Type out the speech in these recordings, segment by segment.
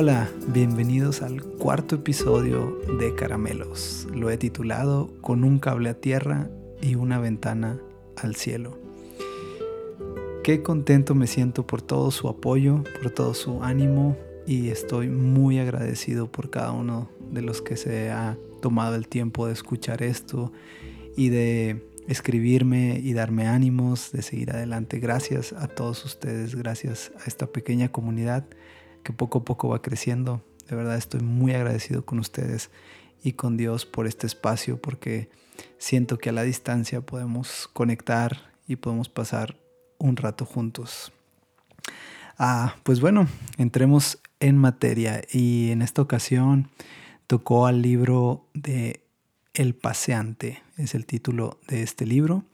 Hola, bienvenidos al cuarto episodio de Caramelos. Lo he titulado Con un cable a tierra y una ventana al cielo. Qué contento me siento por todo su apoyo, por todo su ánimo y estoy muy agradecido por cada uno de los que se ha tomado el tiempo de escuchar esto y de escribirme y darme ánimos de seguir adelante. Gracias a todos ustedes, gracias a esta pequeña comunidad que poco a poco va creciendo. De verdad estoy muy agradecido con ustedes y con Dios por este espacio porque siento que a la distancia podemos conectar y podemos pasar un rato juntos. Ah, pues bueno, entremos en materia y en esta ocasión tocó al libro de El paseante, es el título de este libro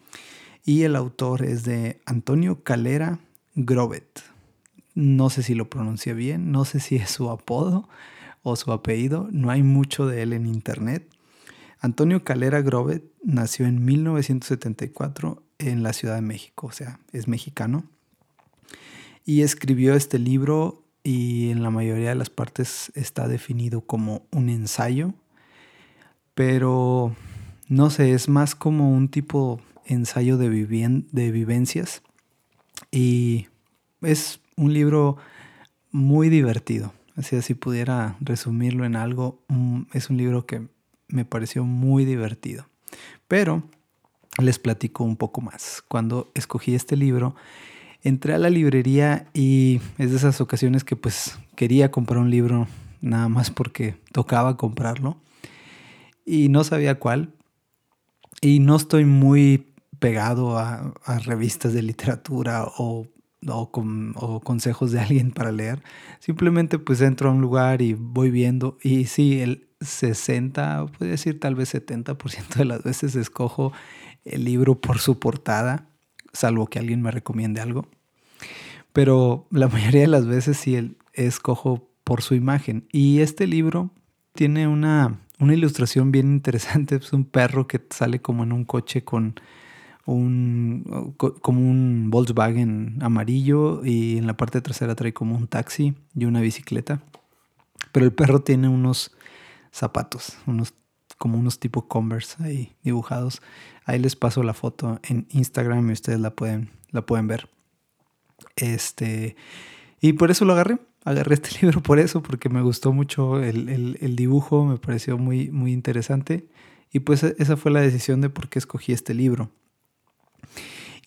y el autor es de Antonio Calera Grobet. No sé si lo pronuncia bien, no sé si es su apodo o su apellido, no hay mucho de él en internet. Antonio Calera Grobet nació en 1974 en la Ciudad de México, o sea, es mexicano. Y escribió este libro y en la mayoría de las partes está definido como un ensayo, pero no sé, es más como un tipo ensayo de, de vivencias y es un libro muy divertido. Así, si pudiera resumirlo en algo, mm, es un libro que me pareció muy divertido. Pero les platico un poco más. Cuando escogí este libro, entré a la librería y es de esas ocasiones que pues quería comprar un libro nada más porque tocaba comprarlo y no sabía cuál. Y no estoy muy pegado a, a revistas de literatura o o, con, consejos de alguien para leer. Simplemente pues entro a un lugar y voy viendo y sí, el 60, puede decir tal vez 70% de las veces escojo el libro por su portada, salvo que alguien me recomiende algo. Pero la mayoría de las veces sí escojo por su imagen. Y este libro tiene una, una ilustración bien interesante. Es un perro que sale como en un coche con un, como un Volkswagen amarillo y en la parte trasera trae como un taxi y una bicicleta. Pero el perro tiene unos zapatos, unos como unos tipo Converse ahí dibujados. Ahí les paso la foto en Instagram y ustedes la pueden, la pueden ver. Este, y por eso lo agarré. Agarré este libro por eso, porque me gustó mucho el, el, el dibujo, me pareció muy, muy interesante. Y pues esa fue la decisión de por qué escogí este libro.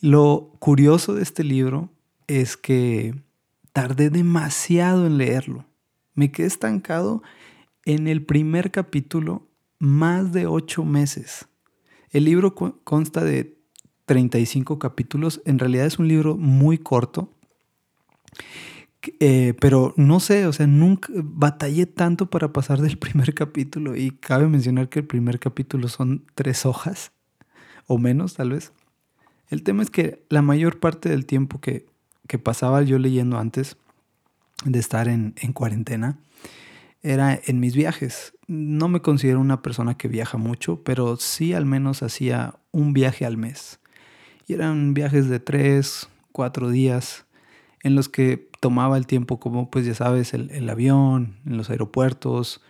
Lo curioso de este libro es que tardé demasiado en leerlo. Me quedé estancado en el primer capítulo más de ocho meses. El libro consta de 35 capítulos. En realidad es un libro muy corto. Eh, pero no sé, o sea, nunca batallé tanto para pasar del primer capítulo y cabe mencionar que el primer capítulo son tres hojas o menos tal vez. El tema es que la mayor parte del tiempo que, pasaba yo leyendo antes de estar en, cuarentena era en mis viajes. No me considero una persona que viaja mucho, pero sí al menos hacía un viaje al mes. Y eran viajes de tres, cuatro días en los que tomaba el tiempo como, pues ya sabes, el, avión, en los aeropuertos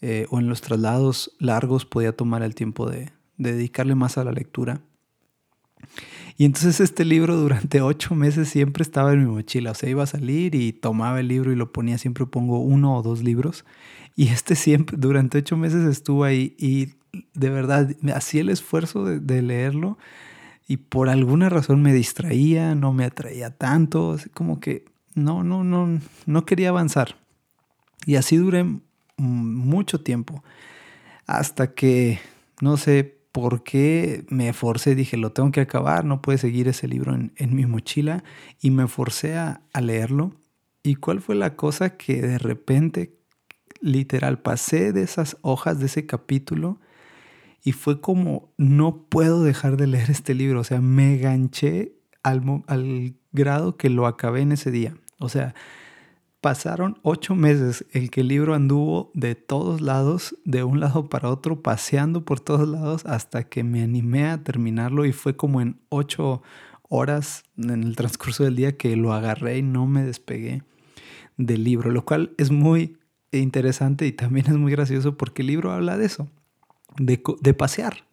eh, o en los traslados largos podía tomar el tiempo de dedicarle más a la lectura. Y entonces este libro durante ocho meses siempre estaba en mi mochila. O sea, iba a salir y tomaba el libro y lo ponía. Siempre pongo uno o dos libros. Y este siempre, durante ocho meses estuvo ahí. Y de verdad, hacía el esfuerzo de, leerlo. Y por alguna razón me distraía, no me atraía tanto. Como que no, no, no, no quería avanzar. Y así duré mucho tiempo. Hasta que, no sé, porque me forcé, dije, lo tengo que acabar, no puede seguir ese libro en, mi mochila y me forcé a, leerlo. ¿Y cuál fue la cosa que de repente, literal, pasé de esas hojas de ese capítulo y fue como, no puedo dejar de leer este libro, o sea, me ganché al, al grado que lo acabé en ese día. O sea, Pasaron ocho meses el que el libro anduvo de todos lados, de un lado para otro, paseando por todos lados hasta que me animé a terminarlo y fue como en ocho horas en el transcurso del día que lo agarré y no me despegué. del libro, lo cual es muy interesante y también es muy gracioso porque el libro habla de eso, de, de pasear,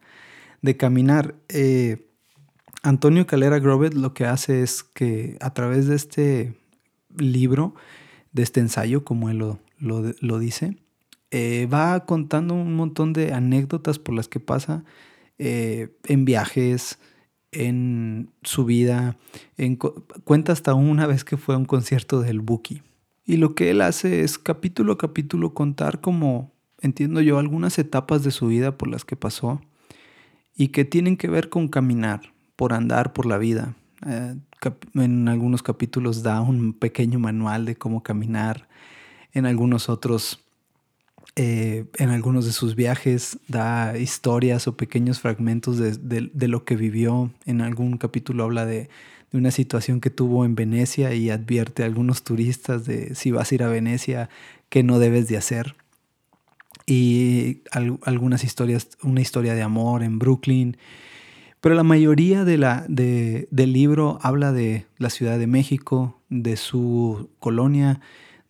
de caminar. Eh, Antonio Calera Grovet lo que hace es que a través de este libro, de este ensayo, como él lo, lo, dice, eh, va contando un montón de anécdotas por las que pasa eh, en viajes, en su vida, en, cuenta hasta una vez que fue a un concierto del Buki. Y lo que él hace es capítulo a capítulo contar como, entiendo yo, algunas etapas de su vida por las que pasó y que tienen que ver con caminar, por andar por la vida. Eh, en algunos capítulos da un pequeño manual de cómo caminar, en algunos otros, eh, en algunos de sus viajes da historias o pequeños fragmentos de, lo que vivió. En algún capítulo habla de, una situación que tuvo en Venecia y advierte a algunos turistas de si vas a ir a Venecia, qué no debes de hacer. Y algunas historias, una historia de amor en Brooklyn pero la mayoría de la, del libro habla de la Ciudad de México, de su colonia,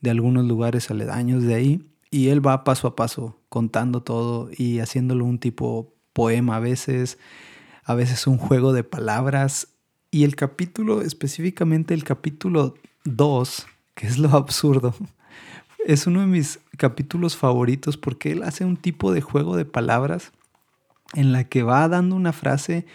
de algunos lugares aledaños de ahí. Y él va paso a paso contando todo y haciéndolo un tipo poema a veces, a veces un juego de palabras. Y el capítulo, específicamente el capítulo 2, que es lo absurdo, es uno de mis capítulos favoritos porque él hace un tipo de juego de palabras en la que va dando una frase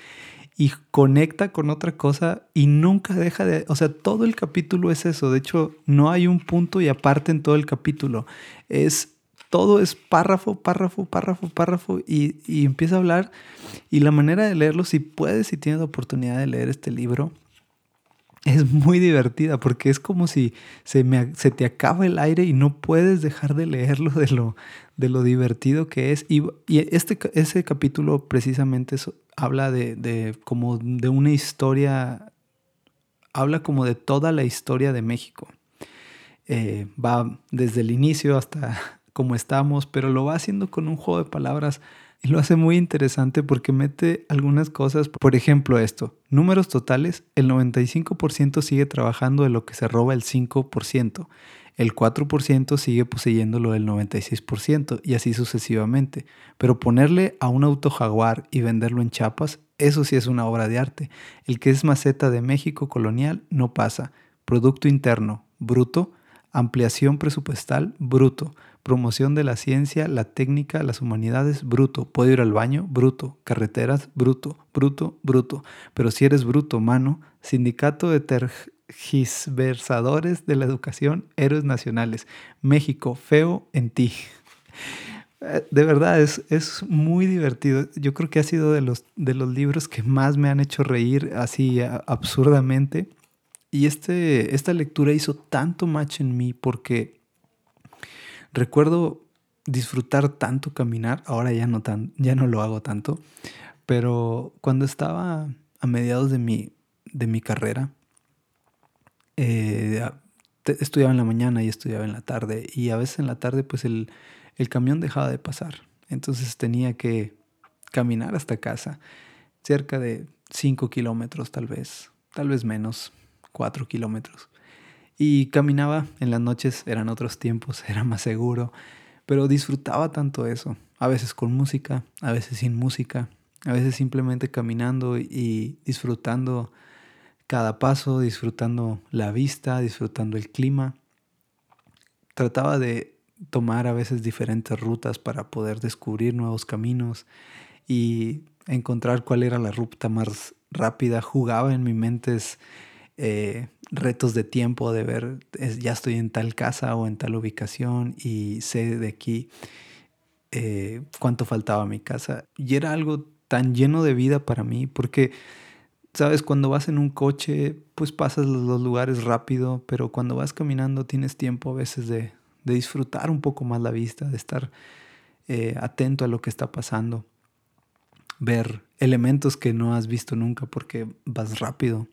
y conecta con otra cosa y nunca deja de, o sea, todo el capítulo es eso, de hecho no hay un punto y aparte en todo el capítulo, es todo es párrafo, párrafo, párrafo, párrafo y, y empieza a hablar y la manera de leerlo, si puedes, si tienes la oportunidad de leer este libro, es muy divertida porque es como si se, me, se te acaba el aire y no puedes dejar de leerlo de lo, de lo divertido que es. Y, este, ese capítulo precisamente habla de, como de una historia, habla como de toda la historia de México. Eh, va desde el inicio hasta como estamos, pero lo va haciendo con un juego de palabras y lo hace muy interesante porque mete algunas cosas, por ejemplo esto, números totales, el 95% sigue trabajando de lo que se roba el 5%, el 4% sigue poseyendo lo del 96% y así sucesivamente. Pero ponerle a un auto jaguar y venderlo en chapas, eso sí es una obra de arte. El que es maceta de México colonial no pasa. Producto interno, bruto, ampliación presupuestal, bruto. Promoción de la ciencia, la técnica, las humanidades, bruto. Puedo ir al baño, bruto. Carreteras, bruto, bruto, bruto. Pero si eres bruto, mano, sindicato de tergiversadores de la educación, héroes nacionales. México, feo en ti. Eh, de verdad, es, es muy divertido. Yo creo que ha sido de los, de los libros que más me han hecho reír así absurdamente. Y este, esta lectura hizo tanto match en mí porque Recuerdo disfrutar tanto caminar, ahora ya no, tan, ya no lo hago tanto, pero cuando estaba a mediados de mi, de mi carrera, eh, estudiaba en la mañana y estudiaba en la tarde y a veces en la tarde pues el, el camión dejaba de pasar, entonces tenía que caminar hasta casa, cerca de 5 kilómetros tal vez, tal vez menos, 4 kilómetros. Y caminaba en las noches, eran otros tiempos, era más seguro, pero disfrutaba tanto eso. A veces con música, a veces sin música, a veces simplemente caminando y disfrutando cada paso, disfrutando la vista, disfrutando el clima. Trataba de tomar a veces diferentes rutas para poder descubrir nuevos caminos y encontrar cuál era la ruta más rápida. Jugaba en mi mente eh, retos de tiempo, de ver, ya estoy en tal casa o en tal ubicación y sé de aquí eh, cuánto faltaba a mi casa. Y era algo tan lleno de vida para mí, porque, sabes, cuando vas en un coche, pues pasas los lugares rápido, pero cuando vas caminando tienes tiempo a veces de, disfrutar un poco más la vista, de estar eh, atento a lo que está pasando, ver elementos que no has visto nunca porque vas rápido.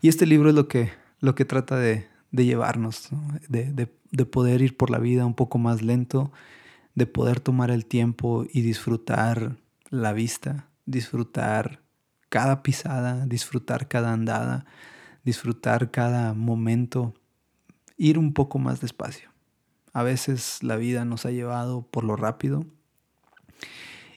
Y este libro es lo que, lo que trata de, llevarnos, de, poder ir por la vida un poco más lento, de poder tomar el tiempo y disfrutar la vista, disfrutar cada pisada, disfrutar cada andada, disfrutar cada momento ir un poco más despacio. A veces la vida nos ha llevado por lo rápido.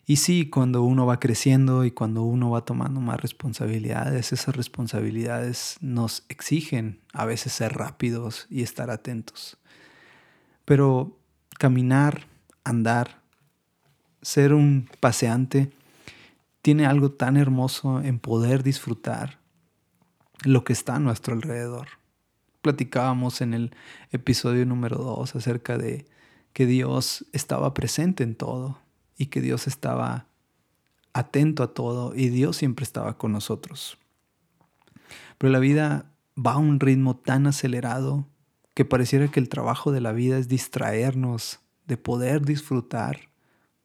Y sí, cuando uno va creciendo y cuando uno va tomando más responsabilidades, esas responsabilidades nos exigen a veces ser rápidos y estar atentos. Pero caminar, andar, ser un paseante, tiene algo tan hermoso en poder disfrutar lo que está a nuestro alrededor platicábamos en el episodio número 2 acerca de que Dios estaba presente en todo y que Dios estaba atento a todo y Dios siempre estaba con nosotros. Pero la vida va a un ritmo tan acelerado que pareciera que el trabajo de la vida es distraernos de poder disfrutar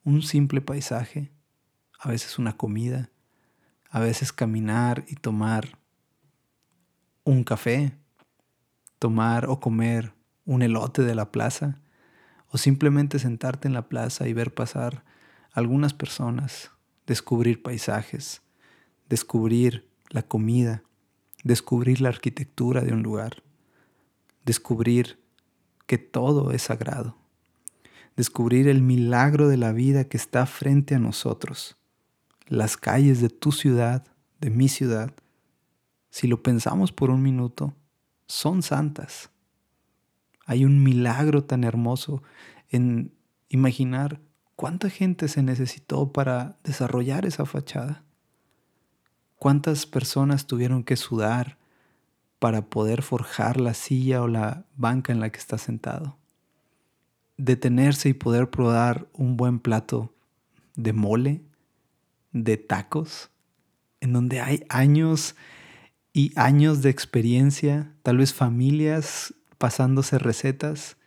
un simple paisaje, a veces una comida, a veces caminar y tomar un café, tomar o comer un elote de la plaza, o simplemente sentarte en la plaza y ver pasar algunas personas, descubrir paisajes, descubrir la comida, descubrir la arquitectura de un lugar, descubrir que todo es sagrado, descubrir el milagro de la vida que está frente a nosotros, las calles de tu ciudad, de mi ciudad. Si lo pensamos por un minuto, son santas. Hay un milagro tan hermoso en imaginar cuánta gente se necesitó para desarrollar esa fachada. Cuántas personas tuvieron que sudar para poder forjar la silla o la banca en la que está sentado. Detenerse y poder probar un buen plato de mole, de tacos, en donde hay años y años de experiencia, tal vez familias pasándose recetas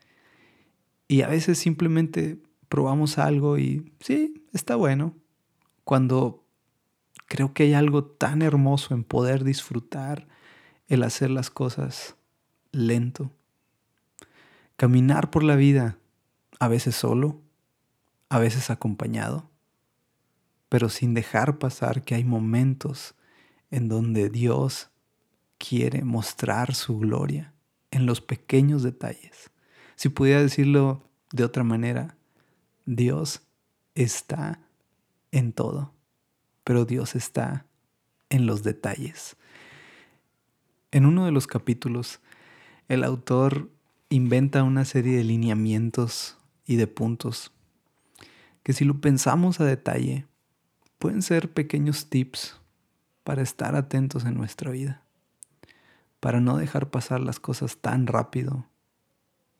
y a veces simplemente probamos algo y sí, está bueno. Cuando creo que hay algo tan hermoso en poder disfrutar el hacer las cosas lento. Caminar por la vida, a veces solo, a veces acompañado, pero sin dejar pasar que hay momentos en donde Dios quiere mostrar su gloria en los pequeños detalles. Si pudiera decirlo de otra manera, Dios está en todo, pero Dios está en los detalles. En uno de los capítulos, el autor inventa una serie de lineamientos y de puntos que si lo pensamos a detalle, pueden ser pequeños tips para estar atentos en nuestra vida para no dejar pasar las cosas tan rápido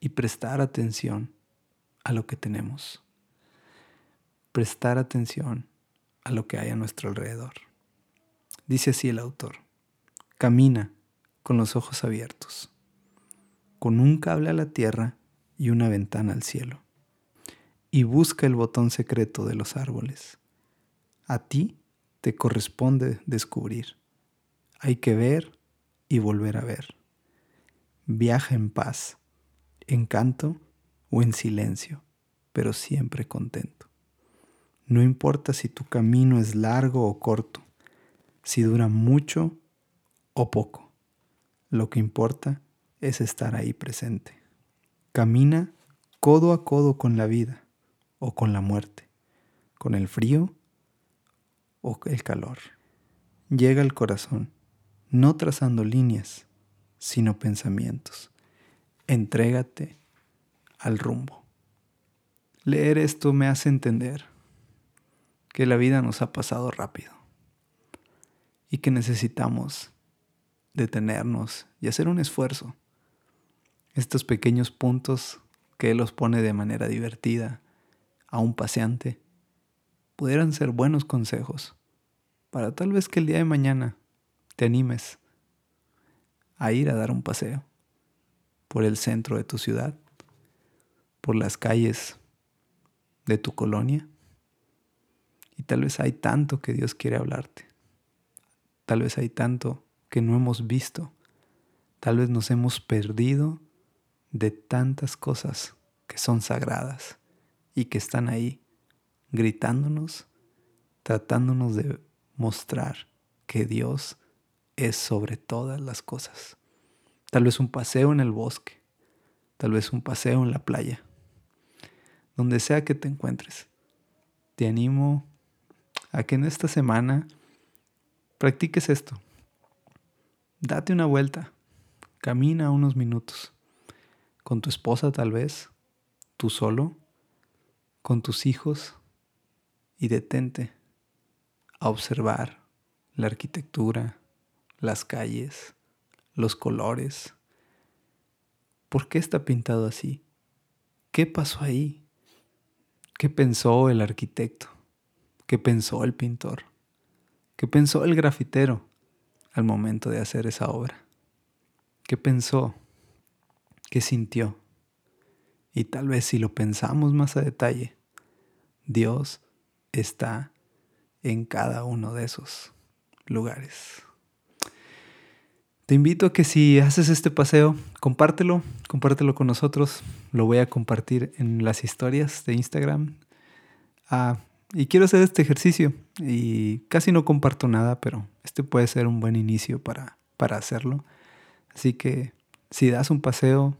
y prestar atención a lo que tenemos. Prestar atención a lo que hay a nuestro alrededor. Dice así el autor, camina con los ojos abiertos, con un cable a la tierra y una ventana al cielo, y busca el botón secreto de los árboles. A ti te corresponde descubrir. Hay que ver y volver a ver. Viaja en paz, en canto o en silencio, pero siempre contento. No importa si tu camino es largo o corto, si dura mucho o poco. Lo que importa es estar ahí presente. Camina codo a codo con la vida o con la muerte, con el frío o el calor. Llega al corazón no trazando líneas, sino pensamientos. Entrégate al rumbo. Leer esto me hace entender que la vida nos ha pasado rápido y que necesitamos detenernos y hacer un esfuerzo. Estos pequeños puntos que Él los pone de manera divertida a un paseante pudieran ser buenos consejos para tal vez que el día de mañana te animes a ir a dar un paseo por el centro de tu ciudad, por las calles de tu colonia. Y tal vez hay tanto que Dios quiere hablarte. Tal vez hay tanto que no hemos visto. Tal vez nos hemos perdido de tantas cosas que son sagradas y que están ahí gritándonos, tratándonos de mostrar que Dios es sobre todas las cosas. Tal vez un paseo en el bosque, tal vez un paseo en la playa, donde sea que te encuentres. Te animo a que en esta semana practiques esto. Date una vuelta, camina unos minutos, con tu esposa tal vez, tú solo, con tus hijos, y detente a observar la arquitectura, las calles, los colores. ¿Por qué está pintado así? ¿Qué pasó ahí? ¿Qué pensó el arquitecto? ¿Qué pensó el pintor? ¿Qué pensó el grafitero al momento de hacer esa obra? ¿Qué pensó? ¿Qué sintió? Y tal vez si lo pensamos más a detalle, Dios está en cada uno de esos lugares. Te invito a que si haces este paseo, compártelo, compártelo con nosotros. Lo voy a compartir en las historias de Instagram. Y quiero hacer este ejercicio y casi no comparto nada, pero este puede ser un buen inicio para, para hacerlo. Así que si das un paseo,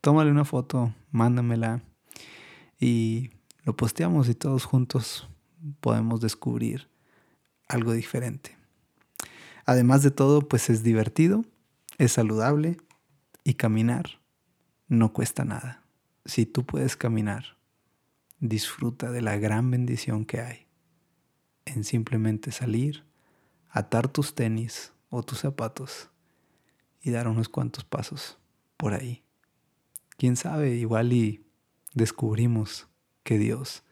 tómale una foto, mándamela y lo posteamos y todos juntos podemos descubrir algo diferente. Además de todo, pues es divertido, es saludable y caminar no cuesta nada. Si tú puedes caminar, disfruta de la gran bendición que hay en simplemente salir, atar tus tenis o tus zapatos y dar unos cuantos pasos por ahí. Quién sabe, igual y descubrimos que Dios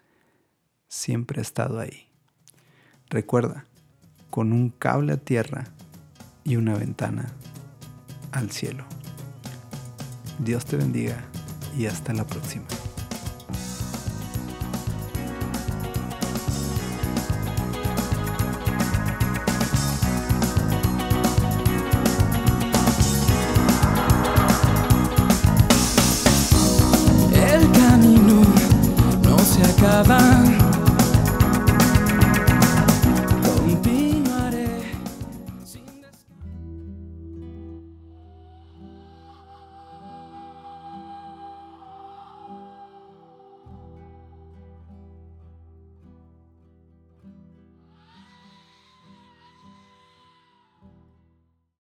siempre ha estado ahí. Recuerda, con un cable a tierra y una ventana al cielo. Dios te bendiga y hasta la próxima.